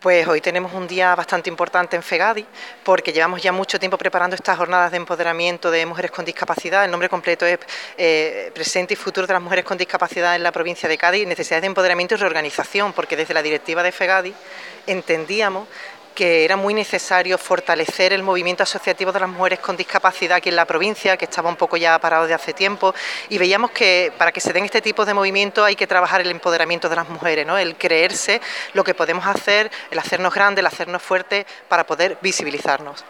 Pues hoy tenemos un día bastante importante en FEGADI porque llevamos ya mucho tiempo preparando estas jornadas de empoderamiento de mujeres con discapacidad. El nombre completo es eh, Presente y Futuro de las Mujeres con Discapacidad en la provincia de Cádiz, necesidades de empoderamiento y reorganización, porque desde la directiva de FEGADI entendíamos que era muy necesario fortalecer el movimiento asociativo de las mujeres con discapacidad aquí en la provincia, que estaba un poco ya parado de hace tiempo, y veíamos que para que se den este tipo de movimientos hay que trabajar el empoderamiento de las mujeres, ¿no? el creerse lo que podemos hacer, el hacernos grandes, el hacernos fuertes para poder visibilizarnos.